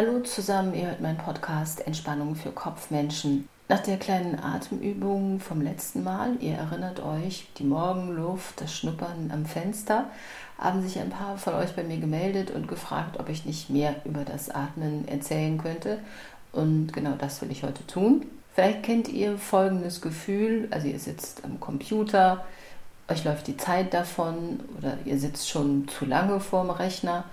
Hallo zusammen, ihr hört meinen Podcast Entspannung für Kopfmenschen. Nach der kleinen Atemübung vom letzten Mal, ihr erinnert euch, die Morgenluft, das Schnuppern am Fenster, haben sich ein paar von euch bei mir gemeldet und gefragt, ob ich nicht mehr über das Atmen erzählen könnte. Und genau das will ich heute tun. Vielleicht kennt ihr folgendes Gefühl, also ihr sitzt am Computer, euch läuft die Zeit davon oder ihr sitzt schon zu lange vorm Rechner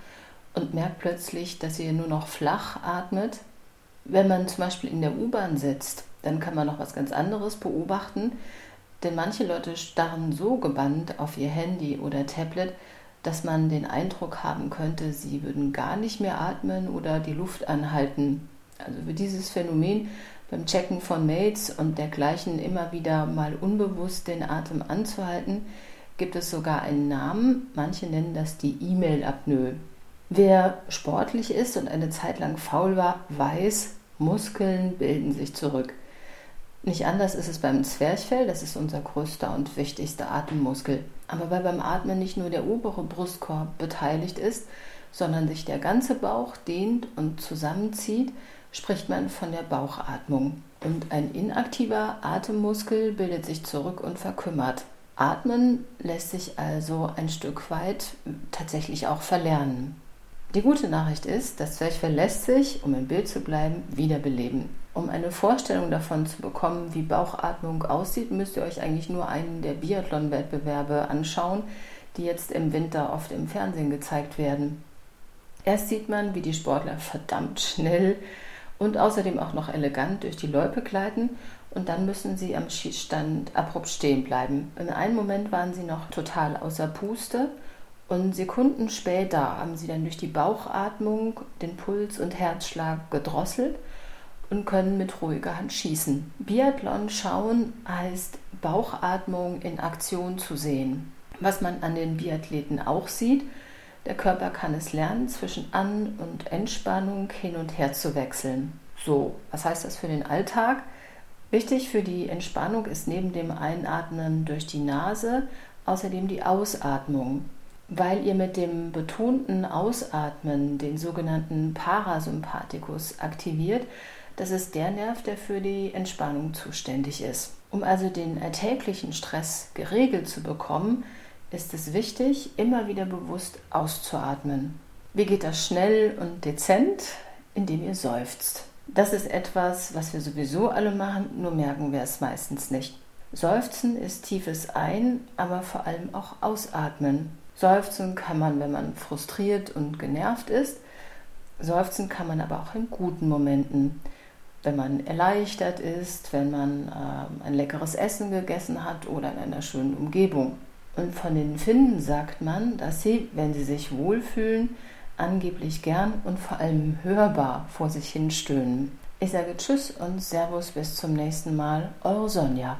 und merkt plötzlich, dass ihr nur noch flach atmet. Wenn man zum Beispiel in der U-Bahn sitzt, dann kann man noch was ganz anderes beobachten, denn manche Leute starren so gebannt auf ihr Handy oder Tablet, dass man den Eindruck haben könnte, sie würden gar nicht mehr atmen oder die Luft anhalten. Also für dieses Phänomen beim Checken von Mails und dergleichen immer wieder mal unbewusst den Atem anzuhalten, gibt es sogar einen Namen. Manche nennen das die E-Mail-Apnoe. Wer sportlich ist und eine Zeit lang faul war, weiß, Muskeln bilden sich zurück. Nicht anders ist es beim Zwerchfell, das ist unser größter und wichtigster Atemmuskel. Aber weil beim Atmen nicht nur der obere Brustkorb beteiligt ist, sondern sich der ganze Bauch dehnt und zusammenzieht, spricht man von der Bauchatmung. Und ein inaktiver Atemmuskel bildet sich zurück und verkümmert. Atmen lässt sich also ein Stück weit tatsächlich auch verlernen. Die gute Nachricht ist, das Zwerchfell lässt sich, um im Bild zu bleiben, wiederbeleben. Um eine Vorstellung davon zu bekommen, wie Bauchatmung aussieht, müsst ihr euch eigentlich nur einen der Biathlon-Wettbewerbe anschauen, die jetzt im Winter oft im Fernsehen gezeigt werden. Erst sieht man, wie die Sportler verdammt schnell und außerdem auch noch elegant durch die Loipe gleiten und dann müssen sie am Schießstand abrupt stehen bleiben. In einem Moment waren sie noch total außer Puste und Sekunden später haben sie dann durch die Bauchatmung den Puls und Herzschlag gedrosselt und können mit ruhiger Hand schießen. Biathlon schauen heißt Bauchatmung in Aktion zu sehen. Was man an den Biathleten auch sieht, der Körper kann es lernen, zwischen An- und Entspannung hin und her zu wechseln. So, was heißt das für den Alltag? Wichtig für die Entspannung ist neben dem Einatmen durch die Nase außerdem die Ausatmung weil ihr mit dem betonten Ausatmen den sogenannten Parasympathikus aktiviert. Das ist der Nerv, der für die Entspannung zuständig ist. Um also den alltäglichen Stress geregelt zu bekommen, ist es wichtig, immer wieder bewusst auszuatmen. Wie geht das schnell und dezent? Indem ihr seufzt. Das ist etwas, was wir sowieso alle machen, nur merken wir es meistens nicht. Seufzen ist tiefes Ein, aber vor allem auch Ausatmen. Seufzen kann man, wenn man frustriert und genervt ist. Seufzen kann man aber auch in guten Momenten, wenn man erleichtert ist, wenn man äh, ein leckeres Essen gegessen hat oder in einer schönen Umgebung. Und von den Finnen sagt man, dass sie, wenn sie sich wohlfühlen, angeblich gern und vor allem hörbar vor sich hin stöhnen. Ich sage Tschüss und Servus bis zum nächsten Mal, eure Sonja.